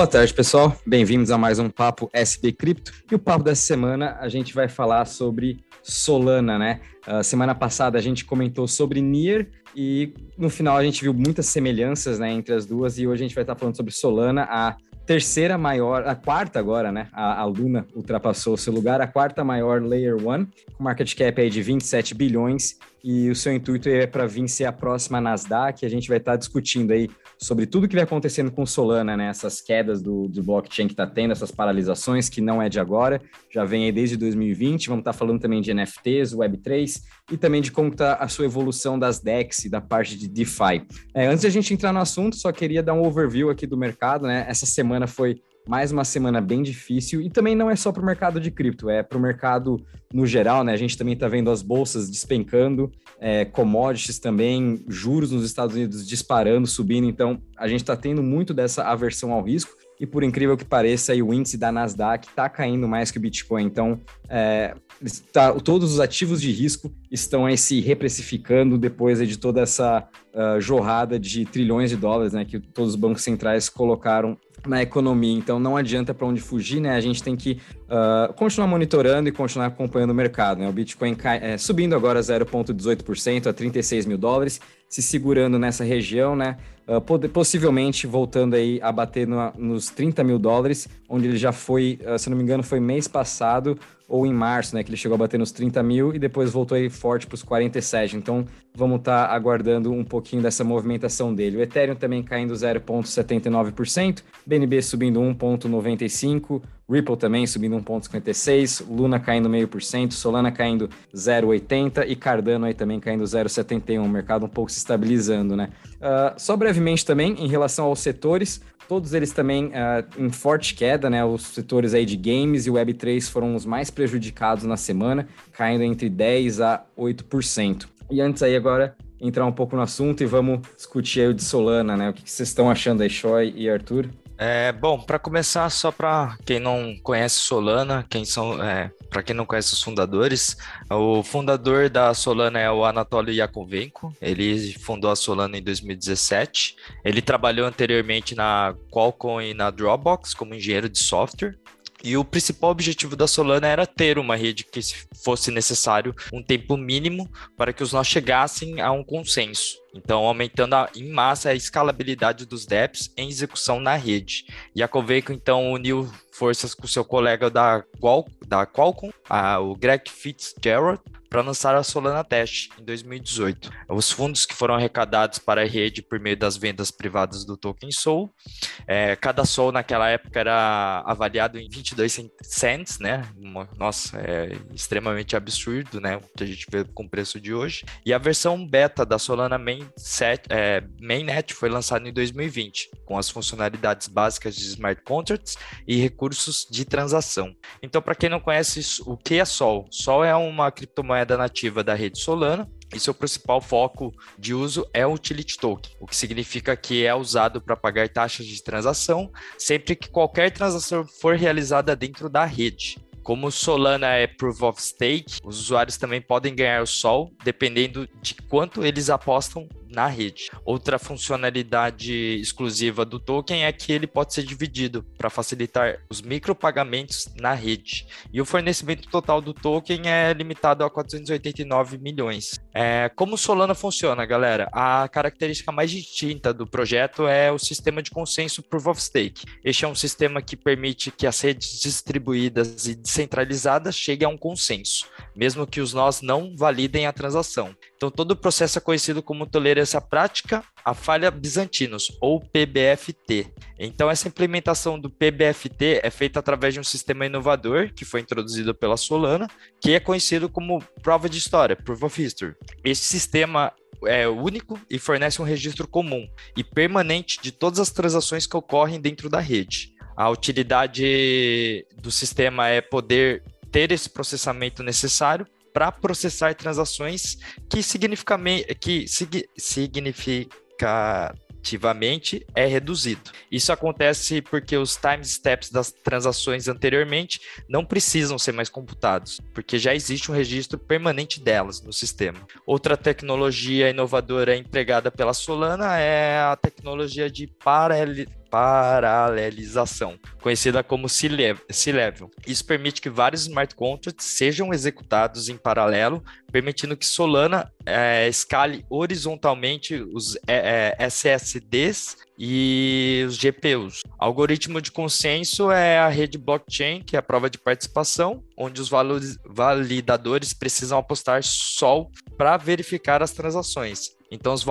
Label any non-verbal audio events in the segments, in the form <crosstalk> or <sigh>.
Boa tarde, pessoal. Bem-vindos a mais um Papo SB Cripto. E o papo dessa semana a gente vai falar sobre Solana, né? Uh, semana passada a gente comentou sobre Nier e no final a gente viu muitas semelhanças né, entre as duas e hoje a gente vai estar falando sobre Solana, a terceira maior, a quarta agora, né? A, a Luna ultrapassou o seu lugar, a quarta maior Layer 1, com market cap aí de 27 bilhões e o seu intuito é para vir ser a próxima Nasdaq. A gente vai estar discutindo aí sobre tudo que vai acontecendo com Solana, né? Essas quedas do, do blockchain que está tendo, essas paralisações que não é de agora, já vem aí desde 2020. Vamos estar falando também de NFTs, Web3 e também de como está a sua evolução das DEX e da parte de DeFi. É, antes de a gente entrar no assunto, só queria dar um overview aqui do mercado, né? Essa semana foi mais uma semana bem difícil e também não é só para o mercado de cripto, é para o mercado no geral, né? A gente também está vendo as bolsas despencando, é, commodities também, juros nos Estados Unidos disparando, subindo, então a gente está tendo muito dessa aversão ao risco. E por incrível que pareça, aí, o índice da Nasdaq está caindo mais que o Bitcoin. Então, é, tá, todos os ativos de risco estão aí se reprecificando depois de toda essa uh, jorrada de trilhões de dólares né, que todos os bancos centrais colocaram na economia. Então não adianta para onde fugir, né? A gente tem que uh, continuar monitorando e continuar acompanhando o mercado. Né? O Bitcoin cai, é, subindo agora 0,18% a 36 mil dólares, se segurando nessa região, né? Uh, possivelmente voltando aí a bater no, nos 30 mil dólares, onde ele já foi, uh, se não me engano, foi mês passado ou em março, né? Que ele chegou a bater nos 30 mil e depois voltou aí forte para os 47. Então vamos estar tá aguardando um pouquinho dessa movimentação dele. O Ethereum também caindo 0,79%, BNB subindo 1,95%. Ripple também subindo 1,56, Luna caindo meio por cento, Solana caindo 0,80 e Cardano aí também caindo 0,71, o mercado um pouco se estabilizando, né? Uh, só brevemente também, em relação aos setores, todos eles também uh, em forte queda, né? Os setores aí de games e Web3 foram os mais prejudicados na semana, caindo entre 10 a 8%. E antes aí agora entrar um pouco no assunto e vamos discutir aí o de Solana, né? O que vocês estão achando aí, Choi e Arthur? É, bom, para começar, só para quem não conhece Solana, quem são, é, para quem não conhece os fundadores, o fundador da Solana é o Anatoly Yakovenko. Ele fundou a Solana em 2017. Ele trabalhou anteriormente na Qualcomm e na Dropbox como engenheiro de software. E o principal objetivo da Solana era ter uma rede que fosse necessário um tempo mínimo para que os nós chegassem a um consenso. Então, aumentando a, em massa a escalabilidade dos DEPs em execução na rede. E a Coveco, então, uniu forças com seu colega da, Qual, da Qualcomm, a, o Greg Fitzgerald, para lançar a Solana Test em 2018. Os fundos que foram arrecadados para a rede por meio das vendas privadas do token Sol, é, cada Sol naquela época era avaliado em 22 cents, né? Nossa, é extremamente absurdo, né? O que a gente vê com o preço de hoje. E a versão beta da Solana Main set, é, Mainnet foi lançada em 2020, com as funcionalidades básicas de smart contracts e recursos de transação. Então, para quem não conhece o que é Sol, Sol é uma criptomoeda moeda nativa da rede Solana e seu principal foco de uso é o utility token, o que significa que é usado para pagar taxas de transação sempre que qualquer transação for realizada dentro da rede. Como Solana é Proof of Stake, os usuários também podem ganhar o Sol dependendo de quanto eles apostam na rede. Outra funcionalidade exclusiva do token é que ele pode ser dividido para facilitar os micropagamentos na rede. E o fornecimento total do token é limitado a 489 milhões. É, como Solana funciona, galera? A característica mais distinta do projeto é o sistema de consenso Proof of Stake. Este é um sistema que permite que as redes distribuídas e descentralizadas cheguem a um consenso, mesmo que os nós não validem a transação. Então, todo o processo é conhecido como tolerância prática à falha bizantinos, ou PBFT. Então, essa implementação do PBFT é feita através de um sistema inovador que foi introduzido pela Solana, que é conhecido como prova de história, Proof of History. Esse sistema é único e fornece um registro comum e permanente de todas as transações que ocorrem dentro da rede. A utilidade do sistema é poder ter esse processamento necessário para processar transações que, que significativamente é reduzido. Isso acontece porque os timesteps das transações anteriormente não precisam ser mais computados, porque já existe um registro permanente delas no sistema. Outra tecnologia inovadora empregada pela Solana é a tecnologia de paralelização, conhecida como C-Level. Isso permite que vários smart contracts sejam executados em paralelo, permitindo que Solana é, escale horizontalmente os é, é, SSDs e os GPUs. Algoritmo de consenso é a rede blockchain, que é a prova de participação, onde os validadores precisam apostar sol para verificar as transações. Então, os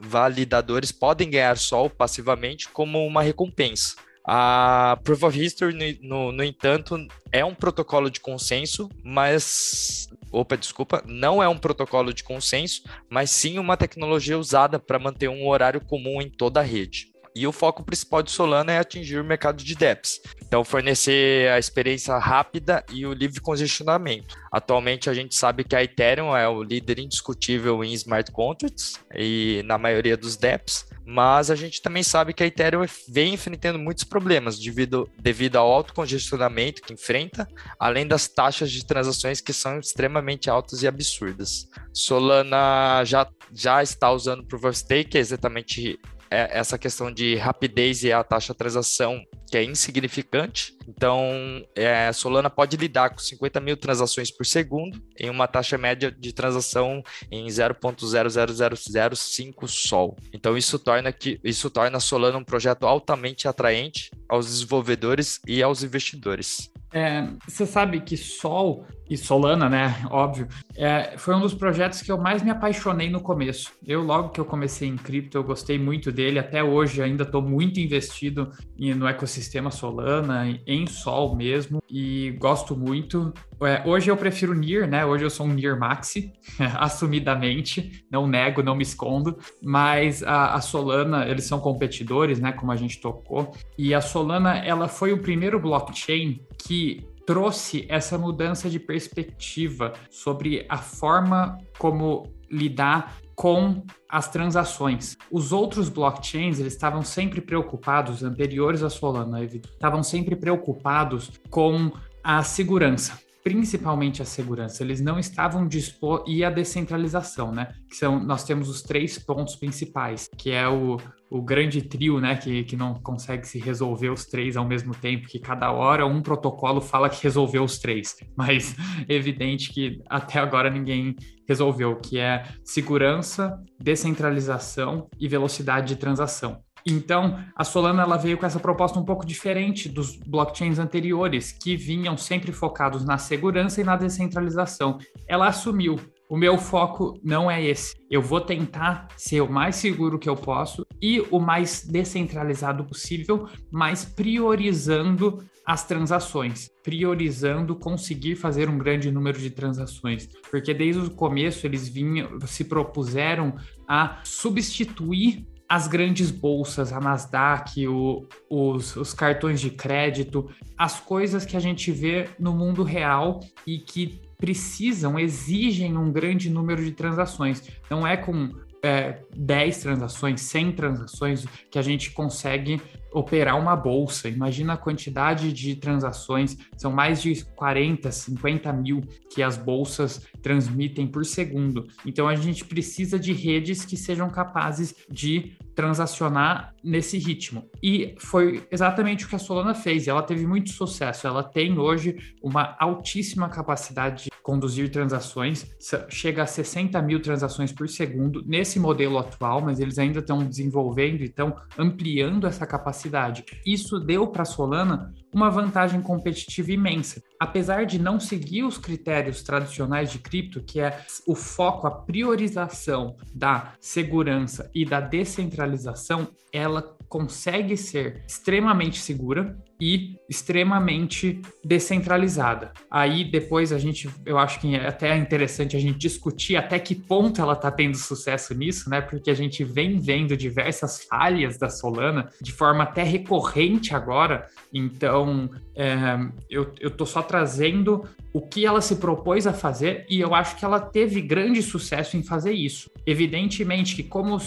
validadores podem ganhar sol passivamente como uma recompensa. A Proof of History, no, no, entanto, é um protocolo de consenso, mas. Opa, desculpa, não é um protocolo de consenso, mas sim uma tecnologia usada para manter um horário comum em toda a rede. E o foco principal de Solana é atingir o mercado de dEPs. Então, fornecer a experiência rápida e o livre congestionamento. Atualmente, a gente sabe que a Ethereum é o líder indiscutível em smart contracts e na maioria dos dEPs, mas a gente também sabe que a Ethereum vem enfrentando muitos problemas devido, devido ao alto congestionamento que enfrenta, além das taxas de transações que são extremamente altas e absurdas. Solana já, já está usando Proof of Stake, é exatamente essa questão de rapidez e a taxa de transação que é insignificante. Então, é, Solana pode lidar com 50 mil transações por segundo em uma taxa média de transação em 0.00005 Sol. Então, isso torna que isso torna Solana um projeto altamente atraente aos desenvolvedores e aos investidores. É, você sabe que Sol e Solana, né? Óbvio, é, foi um dos projetos que eu mais me apaixonei no começo. Eu, logo que eu comecei em cripto, eu gostei muito dele. Até hoje, ainda estou muito investido no ecossistema Solana, em Sol mesmo, e gosto muito. É, hoje eu prefiro NIR, né? Hoje eu sou um NIR Maxi, <laughs> assumidamente, não nego, não me escondo, mas a, a Solana, eles são competidores, né? Como a gente tocou, e a Solana, ela foi o primeiro blockchain que trouxe essa mudança de perspectiva sobre a forma como lidar com as transações. Os outros blockchains, eles estavam sempre preocupados, anteriores à Solana, estavam sempre preocupados com a segurança principalmente a segurança, eles não estavam dispostos e a descentralização, né? Que são nós temos os três pontos principais, que é o, o grande trio, né? Que, que não consegue se resolver os três ao mesmo tempo, que cada hora um protocolo fala que resolveu os três, <laughs> mas é evidente que até agora ninguém resolveu, que é segurança, descentralização e velocidade de transação. Então, a Solana ela veio com essa proposta um pouco diferente dos blockchains anteriores, que vinham sempre focados na segurança e na descentralização. Ela assumiu, o meu foco não é esse. Eu vou tentar ser o mais seguro que eu posso e o mais descentralizado possível, mas priorizando as transações, priorizando conseguir fazer um grande número de transações, porque desde o começo eles vinham, se propuseram a substituir as grandes bolsas, a Nasdaq, o, os, os, cartões de crédito, as coisas que a gente vê no mundo real e que precisam, exigem um grande número de transações. Não é com é, 10 transações, 100 transações que a gente consegue operar uma bolsa. Imagina a quantidade de transações, são mais de 40, 50 mil que as bolsas transmitem por segundo. Então a gente precisa de redes que sejam capazes de transacionar nesse ritmo. E foi exatamente o que a Solana fez. Ela teve muito sucesso. Ela tem hoje uma altíssima capacidade de conduzir transações, chega a 60 mil transações por segundo nesse modelo atual, mas eles ainda estão desenvolvendo e estão ampliando essa capacidade. Isso deu para a Solana uma vantagem competitiva imensa. Apesar de não seguir os critérios tradicionais de cripto, que é o foco, a priorização da segurança e da descentralização, ela consegue ser extremamente segura e extremamente descentralizada. Aí depois a gente, eu acho que é até interessante a gente discutir até que ponto ela está tendo sucesso nisso, né? Porque a gente vem vendo diversas falhas da Solana de forma até recorrente agora. Então é, eu, eu tô só trazendo o que ela se propôs a fazer e eu acho que ela teve grande sucesso em fazer isso. Evidentemente que como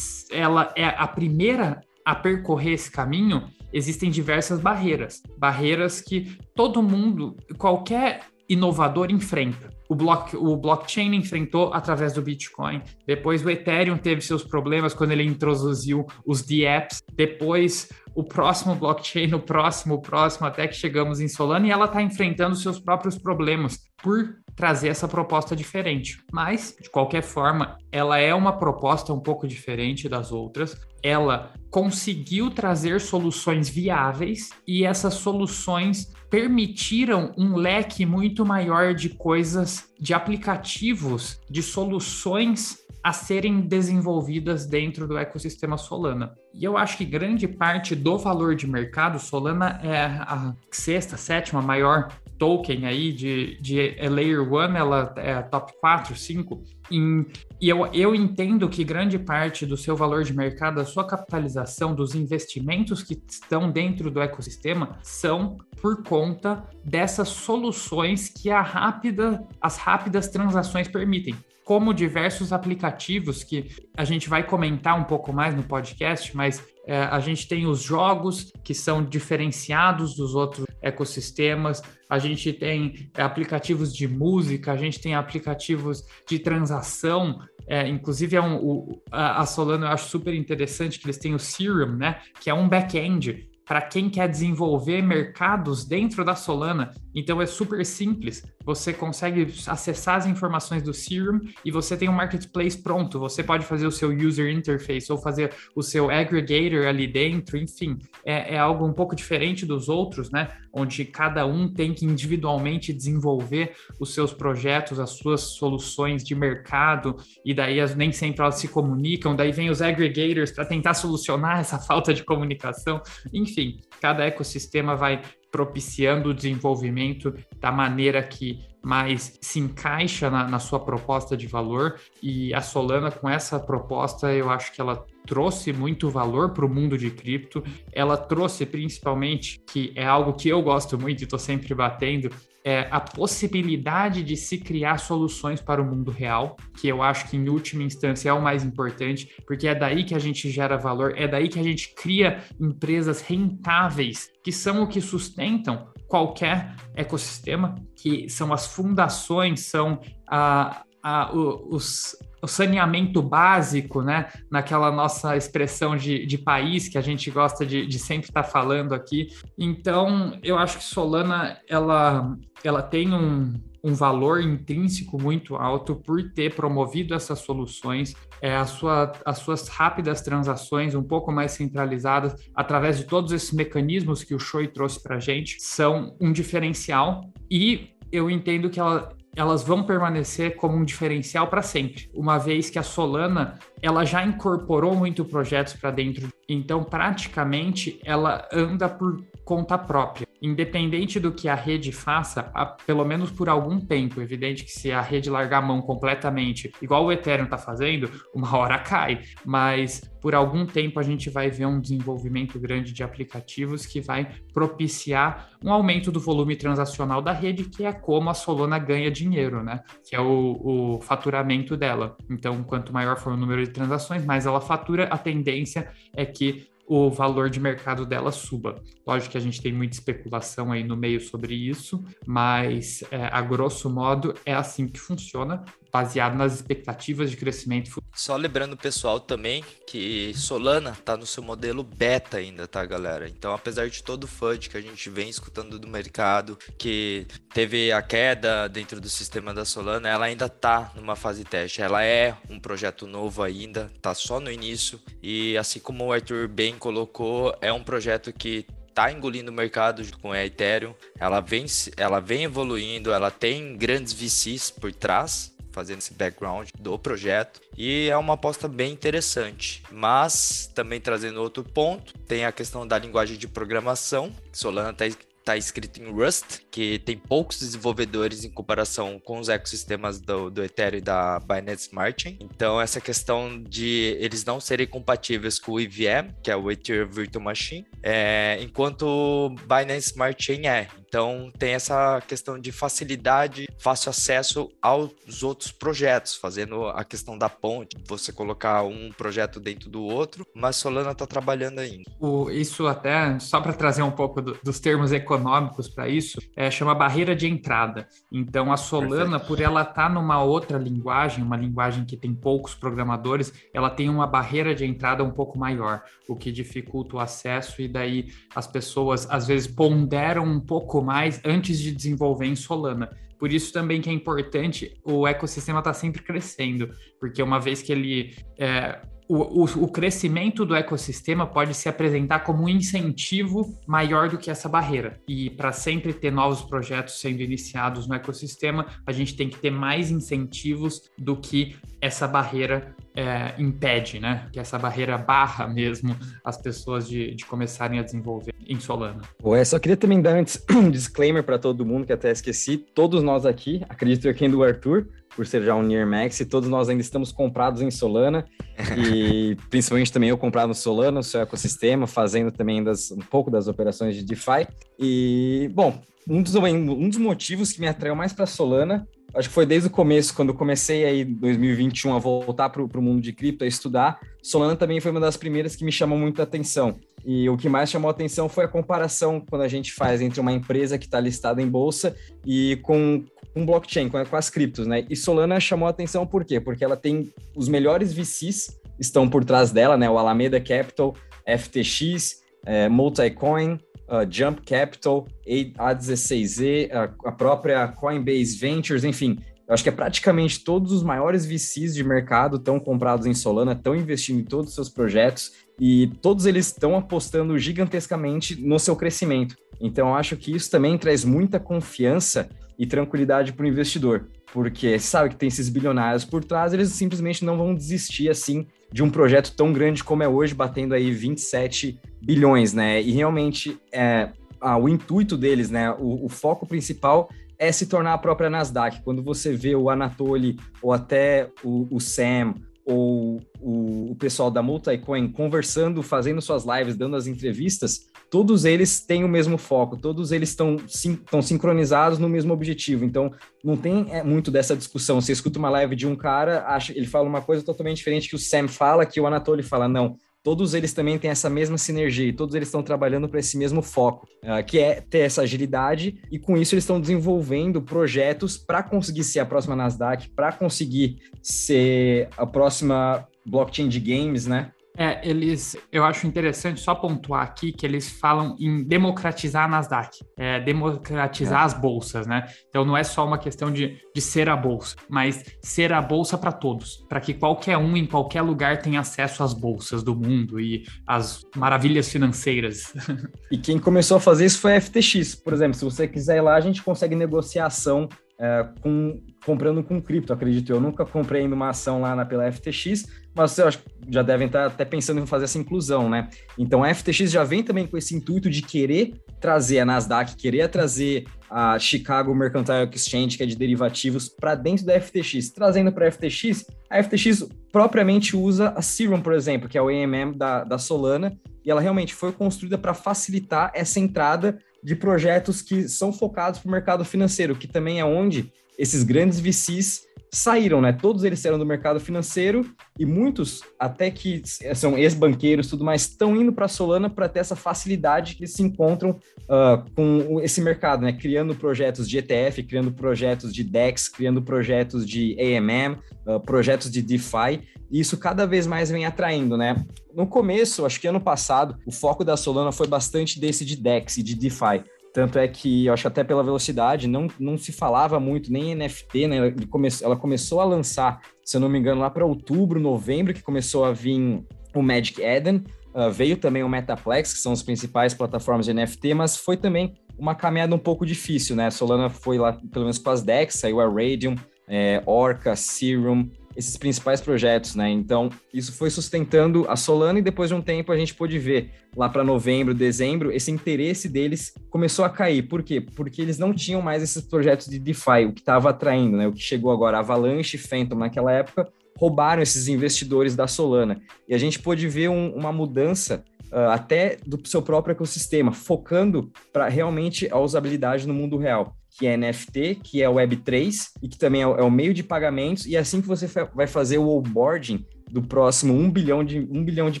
ela é a primeira a percorrer esse caminho, existem diversas barreiras. Barreiras que todo mundo, qualquer inovador enfrenta. O, block, o blockchain enfrentou através do Bitcoin. Depois o Ethereum teve seus problemas quando ele introduziu os DApps. Depois o próximo blockchain, o próximo, o próximo, até que chegamos em Solana e ela está enfrentando seus próprios problemas por trazer essa proposta diferente. Mas, de qualquer forma, ela é uma proposta um pouco diferente das outras. Ela conseguiu trazer soluções viáveis e essas soluções permitiram um leque muito maior de coisas, de aplicativos, de soluções a serem desenvolvidas dentro do ecossistema Solana. E eu acho que grande parte do valor de mercado, Solana é a sexta, sétima maior token aí de, de Layer 1, ela é top 4, 5. Em, e eu, eu entendo que grande parte do seu valor de mercado, a sua capitalização, dos investimentos que estão dentro do ecossistema, são por conta dessas soluções que a rápida, as rápidas transações permitem como diversos aplicativos que a gente vai comentar um pouco mais no podcast, mas é, a gente tem os jogos que são diferenciados dos outros ecossistemas, a gente tem é, aplicativos de música, a gente tem aplicativos de transação, é, inclusive é um, o, a Solana eu acho super interessante que eles têm o Serum, né, que é um back-end para quem quer desenvolver mercados dentro da Solana. Então é super simples. Você consegue acessar as informações do Serum e você tem um marketplace pronto. Você pode fazer o seu user interface ou fazer o seu aggregator ali dentro. Enfim, é, é algo um pouco diferente dos outros, né? Onde cada um tem que individualmente desenvolver os seus projetos, as suas soluções de mercado e daí as, nem sempre elas se comunicam. Daí vem os aggregators para tentar solucionar <laughs> essa falta de comunicação. Enfim, cada ecossistema vai propiciando o desenvolvimento da maneira que mais se encaixa na, na, sua proposta de valor. E a Solana, com essa proposta, eu acho que ela trouxe muito valor para o mundo de cripto. Ela trouxe principalmente, que é algo que eu gosto muito e estou sempre batendo, é a possibilidade de se criar soluções para o mundo real, que eu acho que em última instância é o mais importante, porque é daí que a gente gera valor, é daí que a gente cria empresas rentáveis, que são o que sustentam qualquer ecossistema, que são as fundações, são a, a, os, o saneamento básico, né? Naquela nossa expressão de, de país que a gente gosta de, de sempre estar tá falando aqui. Então, eu acho que Solana ela, ela tem um, um valor intrínseco muito alto por ter promovido essas soluções, é, a sua, as suas rápidas transações um pouco mais centralizadas, através de todos esses mecanismos que o Choi trouxe para a gente, são um diferencial e eu entendo que ela, elas vão permanecer como um diferencial para sempre, uma vez que a Solana ela já incorporou muito projetos para dentro, então praticamente ela anda por conta própria, independente do que a rede faça, a, pelo menos por algum tempo. Evidente que se a rede largar a mão completamente, igual o Ethereum está fazendo, uma hora cai, mas por algum tempo a gente vai ver um desenvolvimento grande de aplicativos que vai propiciar um aumento do volume transacional da rede, que é como a Solana ganha dinheiro, né? Que é o, o faturamento dela. Então, quanto maior for o número de transações, mais ela fatura, a tendência é que o valor de mercado dela suba. Lógico que a gente tem muita especulação aí no meio sobre isso, mas é, a grosso modo é assim que funciona baseado nas expectativas de crescimento. Só lembrando pessoal também que Solana está no seu modelo beta ainda, tá, galera? Então, apesar de todo o FUD que a gente vem escutando do mercado, que teve a queda dentro do sistema da Solana, ela ainda está numa fase teste. Ela é um projeto novo ainda, está só no início e assim como o Arthur bem colocou, é um projeto que tá engolindo o mercado com a Ethereum. Ela vem, ela vem evoluindo, ela tem grandes VCs por trás, fazendo esse background do projeto e é uma aposta bem interessante. Mas também trazendo outro ponto, tem a questão da linguagem de programação. Solana está está escrito em Rust, que tem poucos desenvolvedores em comparação com os ecossistemas do, do Ethereum e da Binance Smart Chain. Então, essa questão de eles não serem compatíveis com o EVM, que é o Ethereum Virtual Machine, é, enquanto Binance Smart Chain é. Então tem essa questão de facilidade, fácil acesso aos outros projetos, fazendo a questão da ponte, você colocar um projeto dentro do outro, mas Solana está trabalhando ainda. O, isso até, só para trazer um pouco do, dos termos econômicos para isso, é, chama barreira de entrada. Então a Solana, Perfeito. por ela estar tá numa outra linguagem, uma linguagem que tem poucos programadores, ela tem uma barreira de entrada um pouco maior, o que dificulta o acesso e daí as pessoas às vezes ponderam um pouco mais antes de desenvolver em Solana. Por isso também que é importante o ecossistema estar tá sempre crescendo, porque uma vez que ele é, o, o, o, crescimento do ecossistema pode se apresentar como um incentivo maior do que essa barreira. E para sempre ter novos projetos sendo iniciados no ecossistema, a gente tem que ter mais incentivos do que essa barreira é, impede, né? Que essa barreira barra mesmo as pessoas de, de começarem a desenvolver em Solana. Ué, só queria também dar antes <clears throat> um disclaimer para todo mundo que até esqueci. Todos nós aqui, acredito eu que do Arthur, por ser já um Near Max, e todos nós ainda estamos comprados em Solana, <laughs> e principalmente também eu comprado no Solana, no seu ecossistema, fazendo também das, um pouco das operações de DeFi. E, bom, um dos, um dos motivos que me atraiu mais para Solana, acho que foi desde o começo, quando comecei aí em 2021 a voltar para o mundo de cripto, a estudar, Solana também foi uma das primeiras que me chamou muita atenção. E o que mais chamou a atenção foi a comparação quando a gente faz entre uma empresa que está listada em bolsa e com um blockchain, com, com as criptos, né? E Solana chamou a atenção por quê? Porque ela tem os melhores VCs estão por trás dela, né? O Alameda Capital, FTX, é, Multicoin, uh, Jump Capital, A16Z, a, a própria Coinbase Ventures, enfim, eu acho que é praticamente todos os maiores VCs de mercado estão comprados em Solana, estão investindo em todos os seus projetos e todos eles estão apostando gigantescamente no seu crescimento. Então, eu acho que isso também traz muita confiança e tranquilidade para o investidor, porque sabe que tem esses bilionários por trás, eles simplesmente não vão desistir assim de um projeto tão grande como é hoje, batendo aí 27 bilhões, né? E realmente é, ah, o intuito deles, né? O, o, foco principal é se tornar a própria Nasdaq. Quando você vê o Anatoly ou até o, o Sam ou o, pessoal da Multicoin conversando, fazendo suas lives, dando as entrevistas, todos eles têm o mesmo foco, todos eles estão sim, sincronizados no mesmo objetivo. Então, não tem é, muito dessa discussão. Você escuta uma live de um cara, acha, ele fala uma coisa totalmente diferente que o Sam fala, que o Anatoly fala. Não, todos eles também têm essa mesma sinergia e todos eles estão trabalhando para esse mesmo foco, uh, que é ter essa agilidade e com isso eles estão desenvolvendo projetos para conseguir ser a próxima Nasdaq, para conseguir ser a próxima blockchain de games, né? É, eles, eu acho interessante só pontuar aqui que eles falam em democratizar a Nasdaq, é, democratizar é. as bolsas, né? Então não é só uma questão de, de ser a bolsa, mas ser a bolsa para todos, para que qualquer um em qualquer lugar tenha acesso às bolsas do mundo e às maravilhas financeiras. <laughs> E quem começou a fazer isso foi a FTX, por exemplo. Se você quiser ir lá, a gente consegue negociação é, com, comprando com cripto, acredito eu. Nunca comprei uma ação lá na, pela FTX, mas eu acho que já devem estar até pensando em fazer essa inclusão, né? Então a FTX já vem também com esse intuito de querer trazer a Nasdaq, querer trazer a Chicago Mercantile Exchange, que é de derivativos, para dentro da FTX. Trazendo para a FTX, a FTX propriamente usa a Serum, por exemplo, que é o EMM da, da Solana, e ela realmente foi construída para facilitar essa entrada de projetos que são focados para o mercado financeiro, que também é onde esses grandes VCs saíram, né? Todos eles saíram do mercado financeiro e muitos, até que são ex-banqueiros tudo mais, estão indo para a Solana para ter essa facilidade que se encontram uh, com esse mercado, né? Criando projetos de ETF, criando projetos de DEX, criando projetos de AMM, uh, ah, projetos de DeFi, e isso cada vez mais vem atraindo, né? No começo, acho que ano passado, o foco da Solana foi bastante desse de DEX e de DeFi. Tanto é que, eu acho até pela velocidade, não, não se falava muito nem NFT, né? Ela, come, ela começou a lançar, se eu não me engano, lá para outubro, novembro, que começou a vir o Magic Eden, uh, veio também o Metaplex, que são as principais plataformas de NFT, mas foi também uma caminhada um pouco difícil, né? A Solana foi lá, pelo menos com as DEX, saiu a Radium, é, Orca, Serum, esses principais projetos, né? Então, isso foi sustentando a Solana e depois de um tempo a gente pôde ver lá para novembro, dezembro, esse interesse deles começou a cair. Por quê? Porque eles não tinham mais esses projetos de DeFi, o que estava atraindo, né? O que chegou agora, Avalanche Phantom naquela época, roubaram esses investidores da Solana. E a gente pôde ver um, uma mudança uh, até do seu próprio ecossistema, focando para realmente a usabilidade no mundo real que é NFT, que é Web3 e que também é o, é o meio de pagamentos, e assim que você vai fazer o onboarding do próximo 1 bilhão de, 1 bilhão de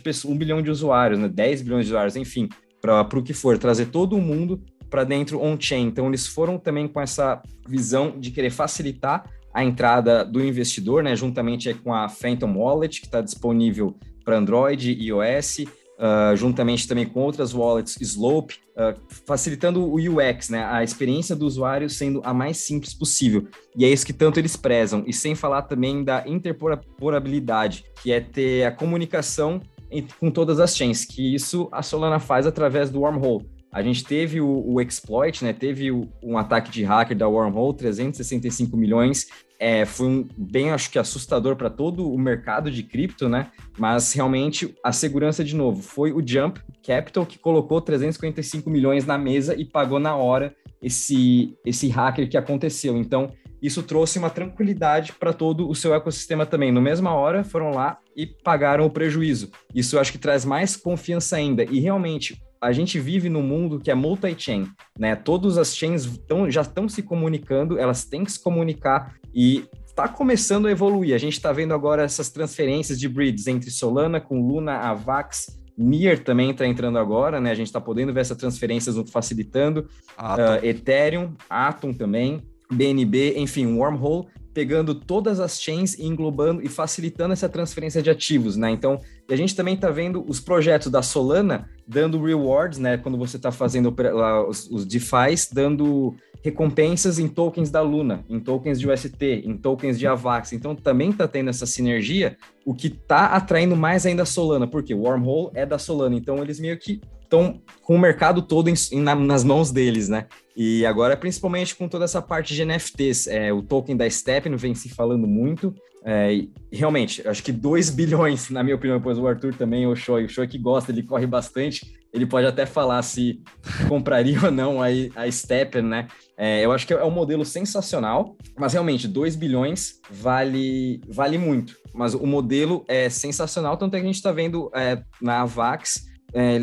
pessoas, 1 bilhão de usuários, né? 10 bilhões de usuários, enfim, para o que for, trazer todo mundo para dentro on-chain. Então, eles foram também com essa visão de querer facilitar a entrada do investidor, né, juntamente com a Phantom Wallet, que está disponível para Android e iOS, uh, juntamente também com outras wallets Slope, uh, facilitando o UX, né, a experiência do usuário sendo a mais simples possível. E é isso que tanto eles prezam. E sem falar também da interporabilidade, que é ter a comunicação entre, com todas as chains, que isso a Solana faz através do Wormhole. A gente teve o, o exploit, né? Teve o, um ataque de hacker da Wormhole, 365 milhões. É, foi um, bem, acho que assustador para todo o mercado de cripto, né? Mas realmente a segurança, de novo, foi o Jump Capital que colocou 355 milhões na mesa e pagou na hora esse, esse hacker que aconteceu. Então, isso trouxe uma tranquilidade para todo o seu ecossistema também. No mesma hora, foram lá e pagaram o prejuízo. Isso acho que traz mais confiança ainda. E realmente, a gente vive num mundo que é multi-chain, né? Todas as chains tão, já estão se comunicando, elas têm que se comunicar e está começando a evoluir. A gente está vendo agora essas transferências de breeds entre Solana com Luna, Avax, Near também está entrando agora, né? A gente está podendo ver essas transferências facilitando. Uh, Ethereum, Atom também, BNB, enfim, Wormhole pegando todas as chains e englobando e facilitando essa transferência de ativos, né? Então, a gente também está vendo os projetos da Solana dando rewards, né? Quando você está fazendo lá, os, os DeFis, dando recompensas em tokens da Luna, em tokens de UST, em tokens de AVAX. Então, também está tendo essa sinergia, o que está atraindo mais ainda a Solana, porque o Wormhole é da Solana, então eles meio que estão com o mercado todo em, em, nas mãos deles, né? E agora, principalmente com toda essa parte de NFTs, é, o token da Stepn vem se falando muito. É, realmente, acho que 2 <laughs> bilhões, na minha opinião, pois o Arthur também, o Shoy, o Shoy que gosta, ele corre bastante, ele pode até falar se <laughs> compraria ou não a, a Stepn, né? É, eu acho que é um modelo sensacional, mas realmente, 2 bilhões vale, vale muito. Mas o modelo é sensacional, tanto é que a gente está vendo é, na Avax é,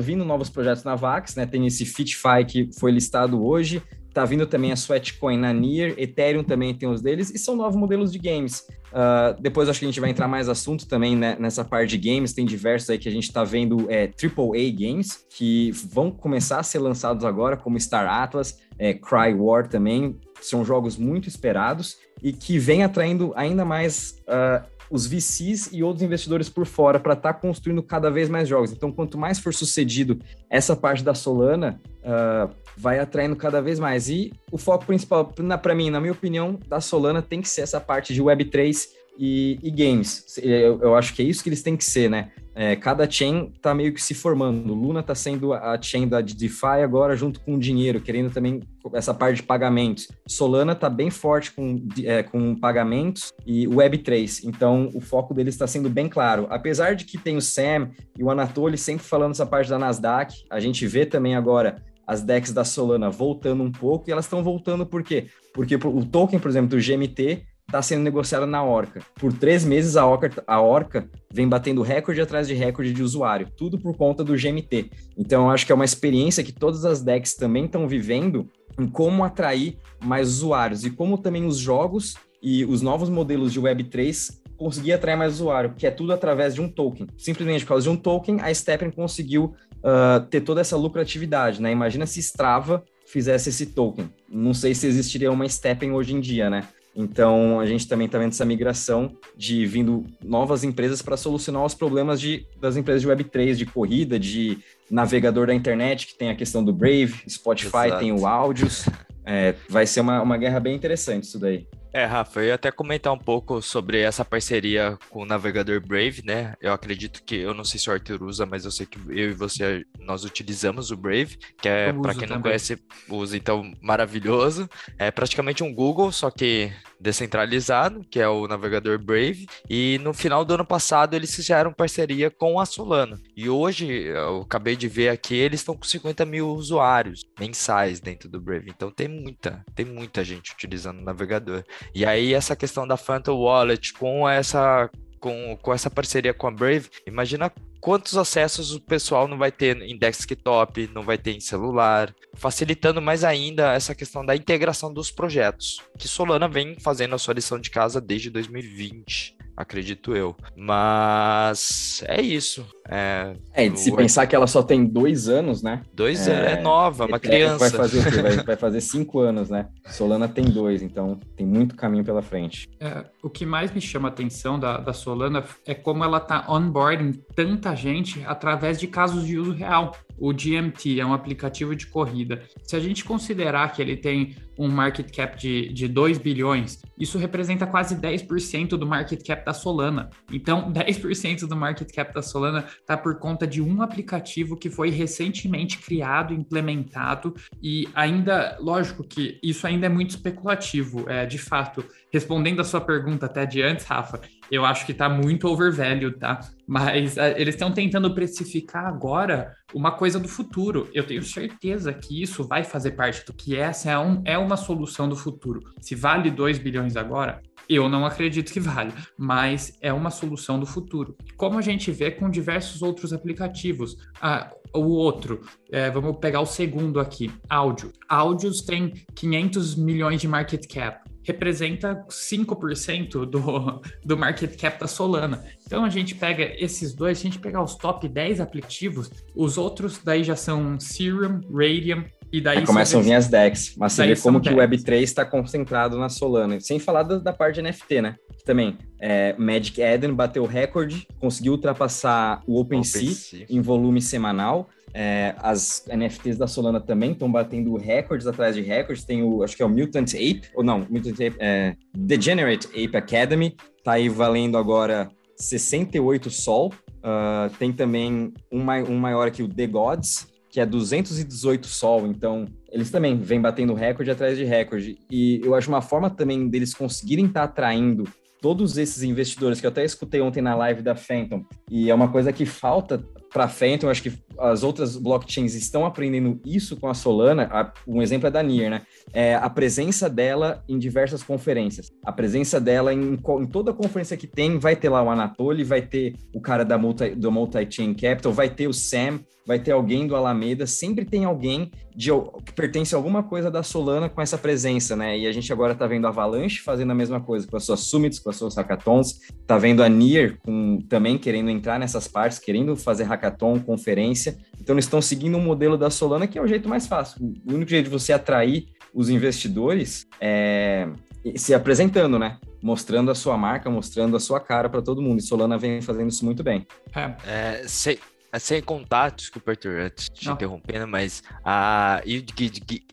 vindo novos projetos na Vax, né? Tem esse FitFi que foi listado hoje, tá vindo também a Sweatcoin na Near, Ethereum também tem os deles, e são novos modelos de games. Uh, depois acho que a gente vai entrar mais assunto também né, nessa parte de games, tem diversos aí que a gente está vendo é, AAA games, que vão começar a ser lançados agora, como Star Atlas, é, Cry War também, são jogos muito esperados e que vem atraindo ainda mais uh, os VCs e outros investidores por fora para estar tá construindo cada vez mais jogos. Então, quanto mais for sucedido essa parte da Solana, uh, vai atraindo cada vez mais. E o foco principal, para mim, na minha opinião, da Solana tem que ser essa parte de Web3 e, e games. Eu, eu, acho que é isso que eles têm que ser, né? É, cada chain está meio que se formando. Luna está sendo a chain da DeFi agora junto com o dinheiro, querendo também essa parte de pagamentos. Solana está bem forte com, é, com pagamentos e Web3. Então, o foco deles está sendo bem claro. Apesar de que tem o Sam e o Anatoly sempre falando essa parte da Nasdaq, a gente vê também agora as DEX da Solana voltando um pouco, e elas estão voltando por quê? Porque o token, por exemplo, do GMT, está sendo negociada na Orca. Por três meses, a Orca, a Orca vem batendo recorde atrás de recorde de usuário, tudo por conta do GMT. Então, eu acho que é uma experiência que todas as decks também estão vivendo em como atrair mais usuários e como também os jogos e os novos modelos de Web3 conseguir atrair mais usuário, que é tudo através de um token. Simplesmente por causa de um token, a Stepn conseguiu uh, ter toda essa lucratividade, né? Imagina se Strava fizesse esse token. Não sei se existiria uma Stepn hoje em dia, né? Então, a gente também está vendo essa migração de vindo novas empresas para solucionar os problemas de, das empresas de Web3, de corrida, de navegador da internet, que tem a questão do Brave, Spotify Exato. tem o áudios. É, vai ser uma, uma guerra bem interessante isso daí. É, Rafa, eu ia até comentar um pouco sobre essa parceria com o navegador Brave, né? Eu acredito que, eu não sei se o Arthur usa, mas eu sei que eu e você, nós utilizamos o Brave, que é, para quem não também. conhece, usa, então, maravilhoso. É praticamente um Google, só que descentralizado, que é o navegador Brave, e no final do ano passado eles fizeram parceria com a Solana. E hoje, eu acabei de ver aqui, eles estão com 50 mil usuários mensais dentro do Brave. Então tem muita, tem muita gente utilizando o navegador. E aí essa questão da Phantom Wallet com essa com, com essa parceria com a Brave, imagina quantos acessos o pessoal não vai ter em desktop, não vai ter em celular, facilitando mais ainda essa questão da integração dos projetos, que Solana vem fazendo a sua lição de casa desde 2020 acredito eu. Mas é isso. É, é se o... pensar que ela só tem dois anos, né? Dois é, anos, é nova, uma criança. Vai fazer o quê? Vai, <laughs> vai, fazer cinco anos, né? Solana tem dois, então tem muito caminho pela frente. É, o que mais me chama a atenção da, da Solana é como ela tá onboarding tanta gente através de casos de uso real. O GMT é um aplicativo de corrida. Se a gente considerar que ele tem um market cap de, de 2 bilhões, isso representa quase 10% do market cap da Solana. Então, <laughs> 10% do market cap da Solana está por conta de um aplicativo que foi recentemente criado, implementado e ainda, lógico que isso ainda é muito especulativo. É, de fato, respondendo a sua pergunta até de antes, Rafa, eu acho que está muito overvalue, tá? Mas uh, eles estão tentando precificar agora uma coisa do futuro. Eu tenho certeza que isso vai fazer parte do que essa é, um, é uma solução do futuro. Se vale 2 bilhões agora, eu não acredito que vale, mas é uma solução do futuro. Como a gente vê com diversos outros aplicativos. Ah, o outro, é, vamos pegar o segundo aqui, áudio. Áudios tem 500 milhões de market cap representa 5% do, do market cap da Solana. Então a gente pega esses dois, a gente pegar os top 10 aplicativos, os outros daí já são Serum, Radium, e daí é, começam a vir as DEX, mas você vê como que o Web3 está concentrado na Solana. Sem falar da, da parte de NFT, né? Que também, é, Magic Eden bateu o recorde, conseguiu ultrapassar o OpenSea, OpenSea. em volume semanal. É, as NFTs da Solana também estão batendo recordes atrás de recordes. Tem o, acho que é o Mutant Ape, ou não, Mutant Ape, é, Degenerate Ape Academy, tá aí valendo agora 68 sol. Uh, tem também um, um maior aqui, o The Gods, que é 218 sol, então eles também vêm batendo recorde atrás de recorde. E eu acho uma forma também deles conseguirem estar tá atraindo todos esses investidores que eu até escutei ontem na live da Phantom, e é uma coisa que falta para Phantom, acho que as outras blockchains estão aprendendo isso com a Solana. Um exemplo é da Nier, né? É a presença dela em diversas conferências. A presença dela em, em toda conferência que tem, vai ter lá o Anatoly, vai ter o cara da multi, do Multi-Chain Capital, vai ter o Sam, vai ter alguém do Alameda, sempre tem alguém de, que pertence a alguma coisa da Solana com essa presença, né? E a gente agora tá vendo a Avalanche fazendo a mesma coisa com as suas summits, com as suas hackathons, tá vendo a Nier com, também querendo entrar nessas partes, querendo fazer hackathon, conferência. Então eles estão seguindo o um modelo da Solana, que é o jeito mais fácil. O único jeito de você atrair os investidores é se apresentando, né? Mostrando a sua marca, mostrando a sua cara para todo mundo. E Solana vem fazendo isso muito bem. É, é sei, é, sem contar, desculpa, Arthur, antes de te interrompendo, mas a Yield Guild,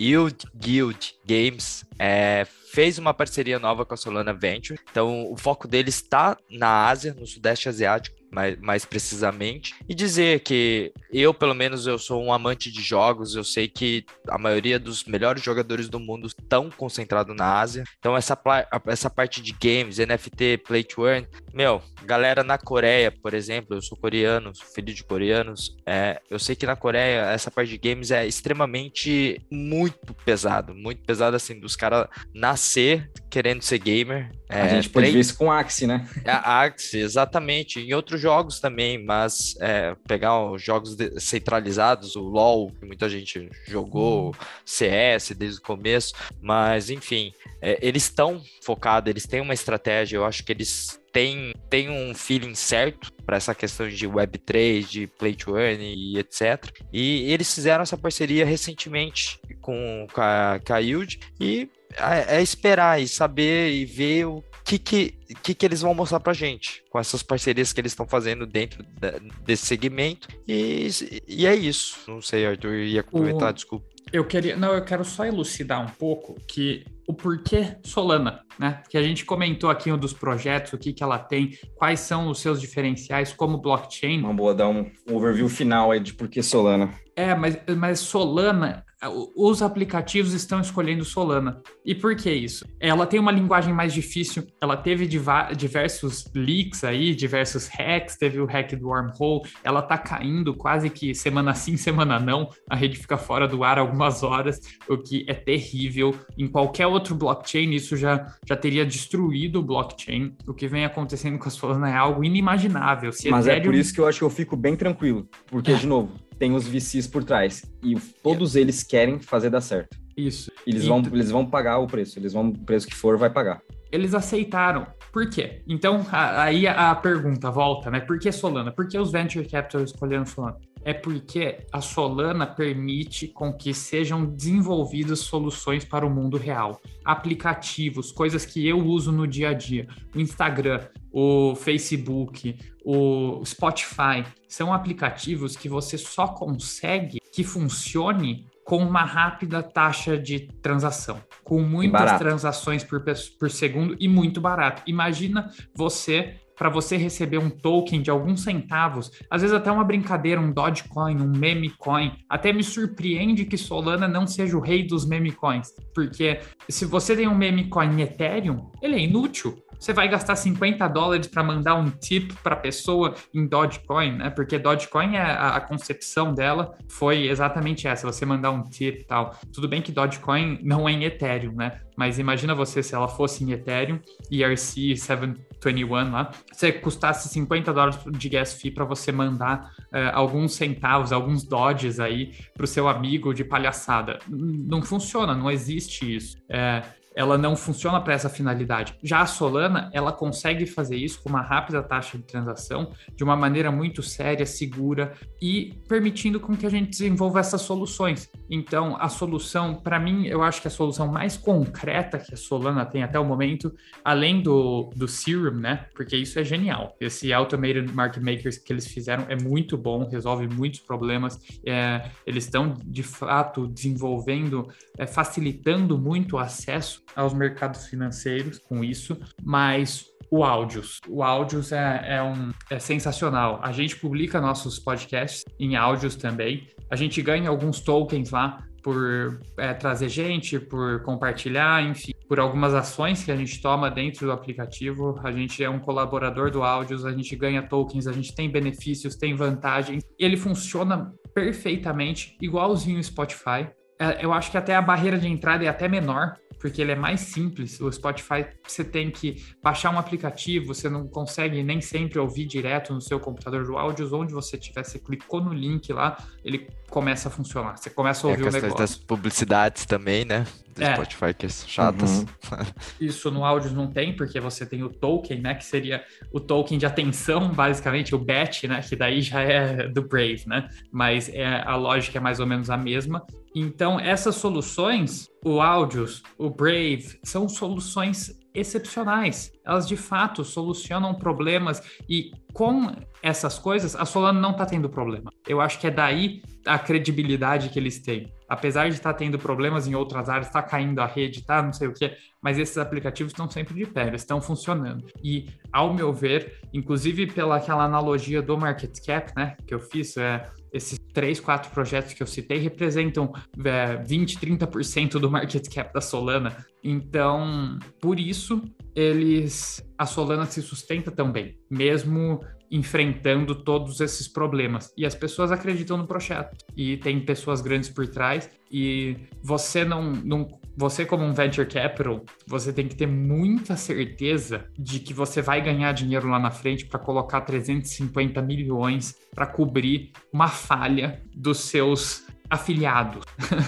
Yield Guild Games é, fez uma parceria nova com a Solana Venture. Então, o foco deles está na Ásia, no Sudeste Asiático mais, mais precisamente, e dizer que eu, pelo menos, eu sou um amante de jogos, eu sei que a maioria dos melhores jogadores do mundo estão concentrados na Ásia, então essa, essa parte de games, NFT, Play to Earn, meu, galera na Coreia, por exemplo, eu sou coreano, sou filho de coreanos, é, eu sei que na Coreia essa parte de games é extremamente muito pesado, muito pesado assim, dos caras nascer querendo ser gamer. É, a gente pode ver isso com Axie, né? É, Axie, exatamente. Em outros jogos também, mas é, pegar os jogos centralizados, o LoL, que muita gente jogou, CS desde o começo, mas enfim, é, eles estão focados, eles têm uma estratégia, eu acho que eles têm, têm um feeling certo para essa questão de Web3, de Play to Earn e etc. E eles fizeram essa parceria recentemente com, com, a, com a Yield e é, é esperar e saber e ver o que, que, que, que eles vão mostrar pra gente com essas parcerias que eles estão fazendo dentro da, desse segmento. E, e é isso. Não sei, Arthur, ia comentar, o... desculpa. Eu queria, não, eu quero só elucidar um pouco que o porquê Solana, né? Que a gente comentou aqui um dos projetos, o que, que ela tem, quais são os seus diferenciais como blockchain. Uma boa dar um overview final aí de porquê Solana. É, mas, mas Solana, os aplicativos estão escolhendo Solana. E por que isso? Ela tem uma linguagem mais difícil, ela teve diversos leaks aí, diversos hacks, teve o hack do wormhole, ela tá caindo quase que semana sim, <laughs> semana não, a rede fica fora do ar algumas horas, o que é terrível. Em qualquer outro blockchain, isso já, já teria destruído o blockchain. O que vem acontecendo com a Solana é algo inimaginável. Se Mas Ethereum... é por isso que eu acho que eu fico bem tranquilo, porque, de novo, tem os VCs por trás. E todos eles querem fazer dar certo. Isso. Eles, e... vão, eles vão pagar o preço. Eles vão, o preço que for, vai pagar. Eles aceitaram. Por quê? Então, a, aí a, a, pergunta volta, né? Por que Solana? Por que os venture capital escolheram Solana? É porque a Solana permite com que sejam desenvolvidas soluções para o mundo real. Aplicativos, coisas que eu uso no dia a dia. O Instagram, o Facebook, o Spotify, são aplicativos que você só consegue que funcione com uma rápida taxa de transação, com muitas transações por, por segundo e muito barato. Imagina você para você receber um token de alguns centavos, às vezes até uma brincadeira, um Dogecoin, um meme coin. Até me surpreende que Solana não seja o rei dos meme coins, porque se você tem um meme coin em Ethereum, ele é inútil você vai gastar 50 dólares para mandar um tip para a pessoa em Dogecoin, né? Porque Dogecoin, é a, a, concepção dela foi exatamente essa, você mandar um tip e tal. Tudo bem que Dogecoin não é em Ethereum, né? Mas imagina você se ela fosse em Ethereum, ERC 721 lá, você custasse 50 dólares de gas fee para você mandar uh, alguns centavos, alguns dodges aí para o seu amigo de palhaçada. Não funciona, não existe isso. É, ela não funciona para essa finalidade. Já a Solana, ela consegue fazer isso com uma rápida taxa de transação, de uma maneira muito séria, segura e permitindo com que a gente desenvolva essas soluções. Então, a solução, para mim, eu acho que a solução mais concreta que a Solana tem até o momento, além do, do Serum, né? Porque isso é genial. Esse Automated Market Makers que eles fizeram é muito bom, resolve muitos problemas. É, eles estão, de fato, desenvolvendo, é, facilitando muito o acesso aos mercados financeiros com isso, mas o áudios. O áudios é, é, um, é sensacional. A gente publica nossos podcasts em áudios também. A gente ganha alguns tokens lá por é, trazer gente, por compartilhar, enfim, por algumas ações que a gente toma dentro do aplicativo. A gente é um colaborador do áudios, a gente ganha tokens, a gente tem benefícios, tem vantagens. Ele funciona perfeitamente, igualzinho o Spotify. É, eu acho que até a barreira de entrada é até menor, porque ele é mais simples. O Spotify você tem que baixar um aplicativo, você não consegue nem sempre ouvir direto no seu computador de áudios, onde você tiver, você clicou no link lá, ele começa a funcionar. Você começa a é ouvir é, o negócio. das publicidades também, né? Do é. Spotify que são chatas. Uhum. <laughs> Isso no áudios não tem, porque você tem o token, né? Que seria o token de atenção, basicamente, o BET, né? Que daí já é do Brave, né? Mas é, a lógica é mais ou menos a mesma. Então, essas soluções, o Audios, o Brave, são soluções excepcionais. Elas de fato solucionam problemas e com essas coisas a Solana não está tendo problema. Eu acho que é daí a credibilidade que eles têm. Apesar de estar tá tendo problemas em outras áreas, está caindo a rede, tá não sei o que, mas esses aplicativos estão sempre de pé, eles estão funcionando. E ao meu ver, inclusive pela aquela analogia do market cap, né, que eu fiz, é, esses três, quatro projetos que eu citei representam é, 20, 30% do market cap da Solana. Então, por isso, eles a Solana se sustenta também, mesmo enfrentando todos esses problemas. E as pessoas acreditam no projeto. E tem pessoas grandes por trás. E você não, não. Você, como um venture capital, você tem que ter muita certeza de que você vai ganhar dinheiro lá na frente para colocar 350 milhões para cobrir uma falha dos seus afiliados.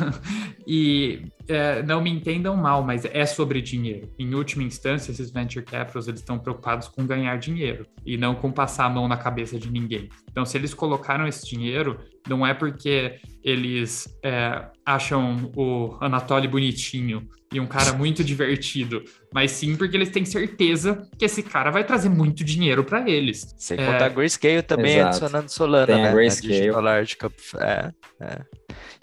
<laughs> e é, não me entendam mal, mas é sobre dinheiro. Em última instância, esses venture capitals eles estão preocupados com ganhar dinheiro e não com passar a mão na cabeça de ninguém. Então, se eles colocaram esse dinheiro, não é porque eles é, acham o Anatoly bonitinho e um cara muito divertido, mas sim porque eles têm certeza que esse cara vai trazer muito dinheiro para eles. Sem é... contar a Grayscale também Exato. adicionando Solana, Tem né? A Digital Large Cup. É, é.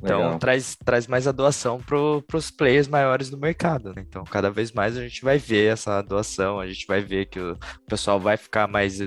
Então traz, traz mais a doação pro, para os players maiores do mercado. Né? Então, cada vez mais a gente vai ver essa doação, a gente vai ver que o pessoal vai ficar mais,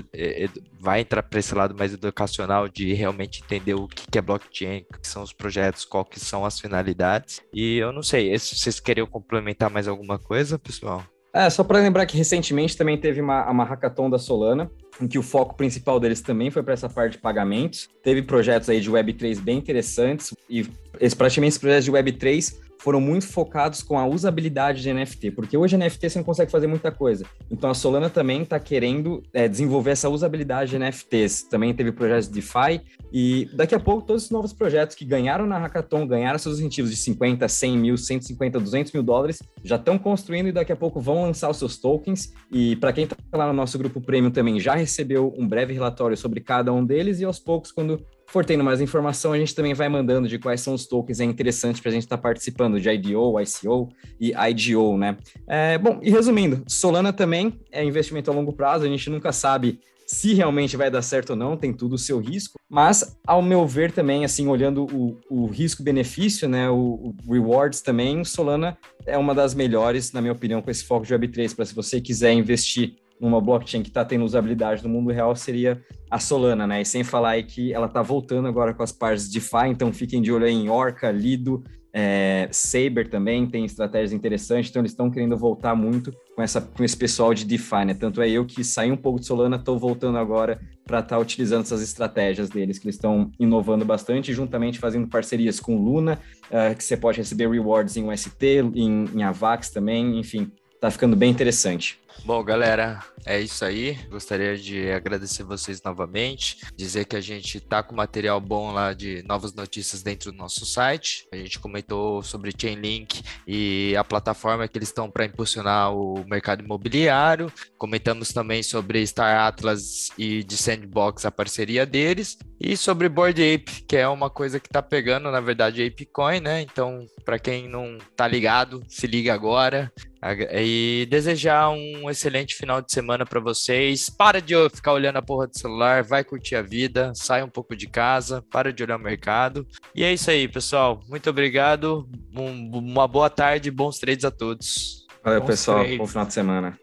vai entrar para esse lado mais educacional de realmente entender o que é blockchain, que são os projetos, qual que são as finalidades. E eu não sei, se vocês queriam complementar mais alguma coisa, pessoal? É, só para lembrar que recentemente também teve uma, uma hackathon da Solana, em que o foco principal deles também foi para essa parte de pagamentos. Teve projetos aí de Web3 bem interessantes, e esse, praticamente esses projetos de Web3 foram muito focados com a usabilidade de NFT, porque hoje NFT você não consegue fazer muita coisa. Então a Solana também está querendo é, desenvolver essa usabilidade de NFTs. Também teve projetos de DeFi e daqui a pouco todos os novos projetos que ganharam na Hackathon, ganharam seus incentivos de 50, 100 mil, 150, 200 mil dólares, já estão construindo e daqui a pouco vão lançar os seus tokens. E para quem está lá no nosso grupo Premium também já recebeu um breve relatório sobre cada um deles e aos poucos, quando for tendo mais informação, a gente também vai mandando de quais são os tokens é interessante para a gente estar tá participando de IDO, ICO e IDO, né? É, bom, e resumindo, Solana também é investimento a longo prazo, a gente nunca sabe se realmente vai dar certo ou não, tem tudo o seu risco, mas ao meu ver também, assim, olhando o, o risco-benefício, né, o, o, rewards também, Solana é uma das melhores, na minha opinião, com esse foco de Web3, para se você quiser investir numa blockchain que está tendo usabilidade no mundo real seria a Solana, né? E sem falar aí que ela está voltando agora com as partes DeFi, então fiquem de olho aí em Orca, Lido, é, Saber também tem estratégias interessantes, então eles estão querendo voltar muito com, essa, com esse pessoal de DeFi, né? Tanto é eu que saí um pouco de Solana, estou voltando agora para estar tá utilizando essas estratégias deles, que eles estão inovando bastante, juntamente fazendo parcerias com Luna, uh, que você pode receber rewards em UST, em, em AVAX também, enfim, tá ficando bem interessante. Bom, galera, é isso aí. Gostaria de agradecer vocês novamente, dizer que a gente tá com material bom lá de novas notícias dentro do nosso site. A gente comentou sobre Chainlink e a plataforma que eles estão para impulsionar o mercado imobiliário. Comentamos também sobre Star Atlas e de Sandbox, a parceria deles, e sobre Board Ape, que é uma coisa que tá pegando, na verdade, Apecoin, né? Então, para quem não tá ligado, se liga agora. E desejar um excelente final de semana para vocês. Para de ficar olhando a porra do celular, vai curtir a vida, sai um pouco de casa, para de olhar o mercado. E é isso aí, pessoal. Muito obrigado. Um, uma boa tarde, bons trades a todos. Valeu, bons pessoal. Trades. Bom final de semana.